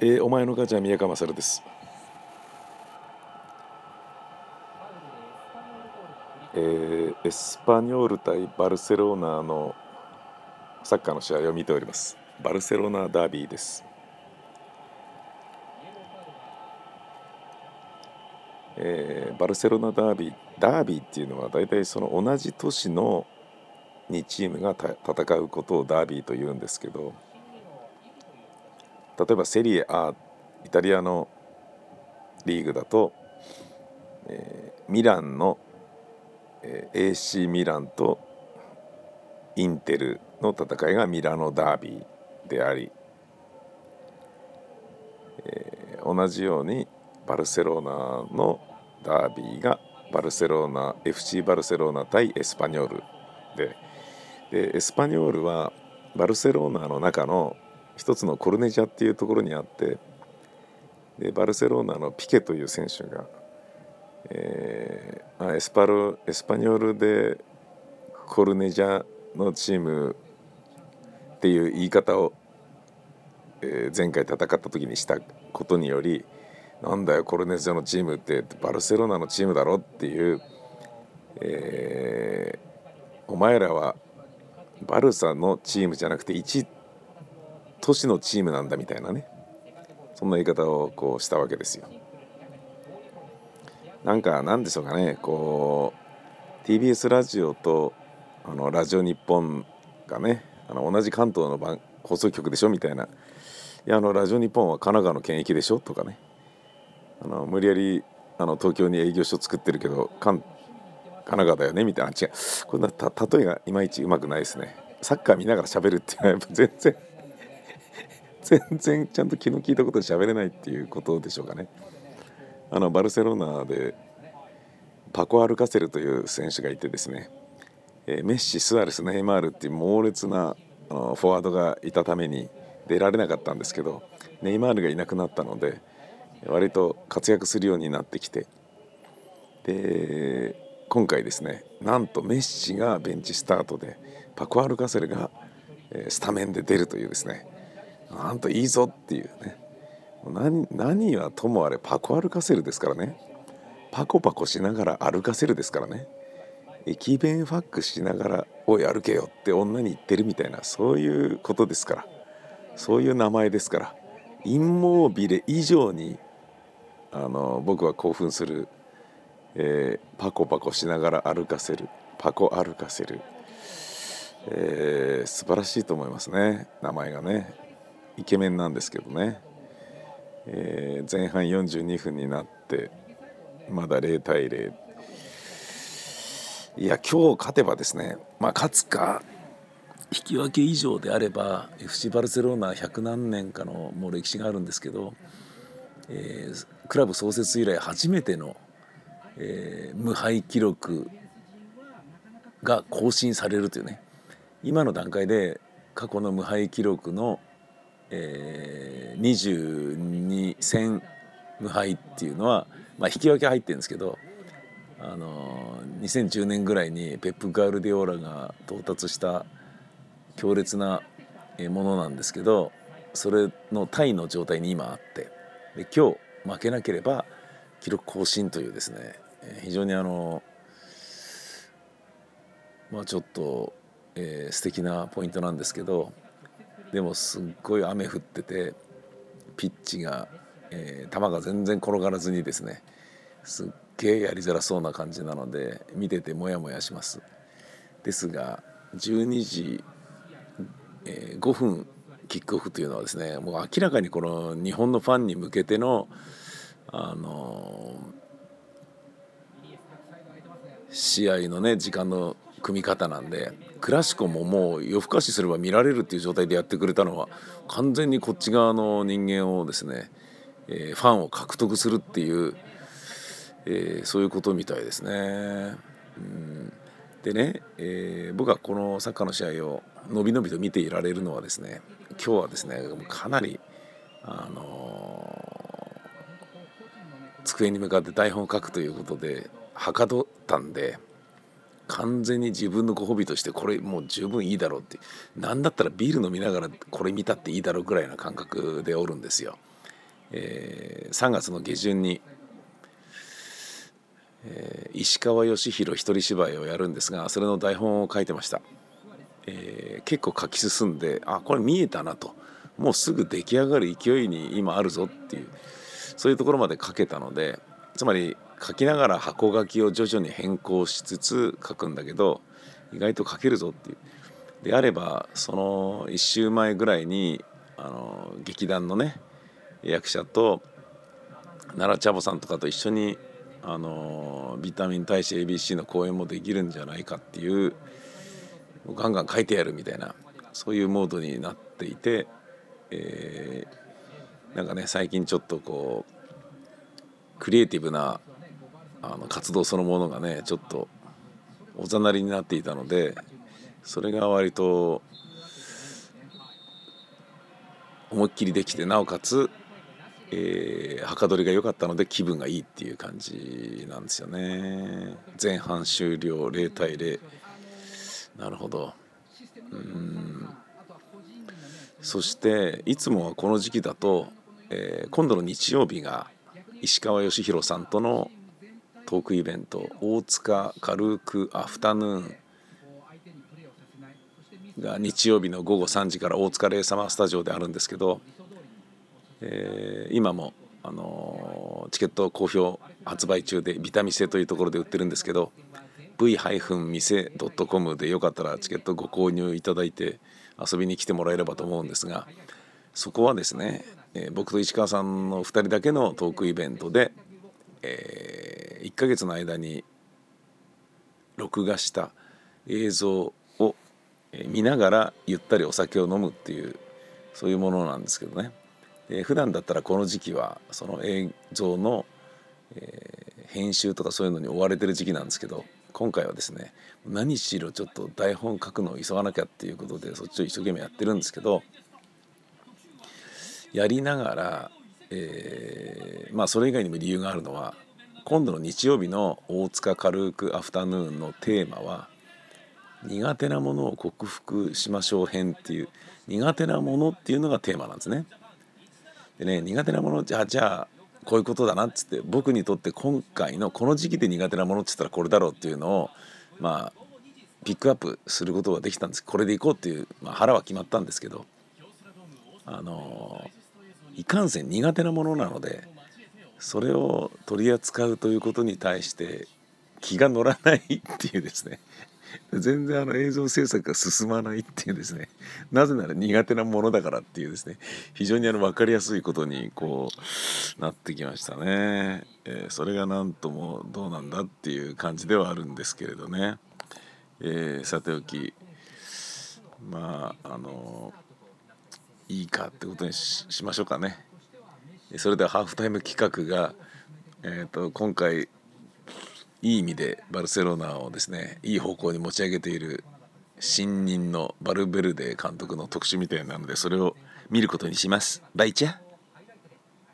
えー、お前の母ちゃん宮川勝です。えー、エスパニョール対バルセロナのサッカーの試合を見ております。バルセロナダービーです。えー、バルセロナダービーダービーっていうのは大体その同じ都市の2チームが戦うことをダービーというんですけど例えばセリエ A イタリアのリーグだと、えー、ミランの、えー、AC ミランとインテルの戦いがミラノダービーであり、えー、同じようにバルセロナのダービーがバルセロナ FC バルセロナ対エスパニョールででエスパニョールはバルセロナの中の一つのコルネジャっていうところにあってでバルセロナのピケという選手が、えー、エスパルエスパニョールでコルネジャのチームっていう言い方を、えー、前回戦った時にしたことによりなんだよコルネジャのチームってバルセロナのチームだろっていう、えー、お前らはバルサのチームじゃなくて1都市のチームなんだみたいなね。そんな言い方をこうしたわけですよ。なんかなんでしょうかね。こう TBS ラジオとあのラジオ日本がねあの同じ関東の番放送局でしょみたいな。いやあのラジオ日本は神奈川の県域でしょとかね。あの無理やりあの東京に営業所作ってるけど関神奈川だよねみたいな。違う。こんな例えがいまいちうまくないですね。サッカー見ながら喋るっていうのはやっぱ全然全然ちゃんと気の利いたことで喋れないっていうことでしょうかね。あのバルセロナでパコ・アルカセルという選手がいてですね、え、メッシスアレスネイマールっていう猛烈なあのフォワードがいたために出られなかったんですけどネイマールがいなくなったので割と活躍するようになってきて。で今回ですねなんとメッシがベンチスタートでパコ・アルカセルがスタメンで出るというですね。なんといいぞっていうね。何何はともあれパコ・アルカセルですからね。パコパコしながら歩かせるですからね。駅弁ファックしながら「おい歩けよ」って女に言ってるみたいなそういうことですから。そういう名前ですから。インモービレ以上にあの僕は興奮する。えー、パコパコしながら歩かせる。パコ歩かせる、えー、素晴らしいと思いますね。名前がね。イケメンなんですけどね、えー、前半42分になってまだ0対0いや今日勝てばですねまあ勝つか引き分け以上であれば FC バルセロナ100何年かのもう歴史があるんですけど、えー、クラブ創設以来初めてのえー、無敗記録が更新されるというね。今の段階で過去の無敗記録の、えー、22戦無敗っていうのは、まあ、引き分け入ってるんですけど、あのー、2010年ぐらいにペップ・ガールディオーラが到達した強烈なものなんですけどそれのタイの状態に今あってで今日負けなければ記録更新というですね非常にあのまあちょっと、えー、素敵なポイントなんですけどでもすっごい雨降っててピッチが、えー、球が全然転がらずにですねすっげえやりづらそうな感じなので見ててモヤモヤします。ですが12時、えー、5分キックオフというのはですねもう明らかにこの日本のファンに向けてのあの試合のね時間の組み方なんでクラシコももう夜更かしすれば見られるっていう状態でやってくれたのは完全にこっち側の人間をですね、えー、ファンを獲得するっていう、えー、そういうことみたいですね。うんでね、えー、僕はこのサッカーの試合をのびのびと見ていられるのはですね今日はですねかなりあの机に向かって台本を書くということではかどったんで完全に自分のご褒美としてこれもう十分いいだろうって何だったらビール飲みながらこれ見たっていいだろうぐらいな感覚でおるんですよ。えー、3月の下旬に、えー、石川義弘一人芝居をやるんですがそれの台本を書いてました。えー、結構書き進んであこれ見えたなともうすぐ出来上がる勢いに今あるぞっていうそういうところまで書けたのでつまり書きながら箱書きを徐々に変更しつつ書くんだけど意外と書けるぞっていう。であればその1週前ぐらいにあの劇団のね役者と奈良茶坊さんとかと一緒にあのビタミン大使 ABC の公演もできるんじゃないかっていうガンガン書いてやるみたいなそういうモードになっていて、えー、なんかね最近ちょっとこうクリエイティブなあの活動そのものがねちょっとおざなりになっていたのでそれが割と思いっきりできてなおかつ、えー、はかどりが良かったので気分がいいっていう感じなんですよね。前半終了0対0なるほど。うん。そしていつもはこの時期だと、えー、今度の日曜日が石川義弘さんとのトークイベント大塚軽くアフタヌーンが日曜日の午後3時から大塚レイサマースタジオであるんですけど、えー、今も、あの、チケット好評発売中でビタミセというところで売ってるんですけど v-mise.com でよかったらチケットご購入いただいて遊びに来てもらえればと思うんですがそこはですね、え、僕と市川さんの2人だけのトークイベントで、1ヶ月の間に録画した映像を見ながらゆったりお酒を飲むっていうそういうものなんですけどね。普段だったらこの時期はその映像の、え、編集とかそういうのに追われてる時期なんですけど今回はですね何しろちょっと台本書くのを急がなきゃっていうことでそっちを一生懸命やってるんですけどやりながら、えー、まあそれ以外にも理由があるのは今度の日曜日の大塚軽くアフタヌーンのテーマは苦手なものを克服しましょう編っていう苦手なものっていうのがテーマなんですね。でね苦手なものじゃあじゃあこういうことだなっつって僕にとって今回のこの時期で苦手なものっつったらこれだろうっていうのをまあピックアップすることができたんですこれでいこうっていう、まあ、腹は決まったんですけどあのいかんせん苦手なものなのでそれを取り扱うということに対して気が乗らないっていうですね。全然あの映像制作が進まないっていうですね。なぜなら苦手なものだからっていうですね。非常にあの分かりやすいことにこうなってきましたね、えー、それが何ともどうなんだっていう感じではあるんですけれどね、えー、さておき。まああのいいかってことにしましょうかね。それではハーフタイム企画が、えーと、今回いい意味でバルセロナをですねいい方向に持ち上げている新任のバルベルデ監督の特集みたいなのでそれを見ることにします。バイチャ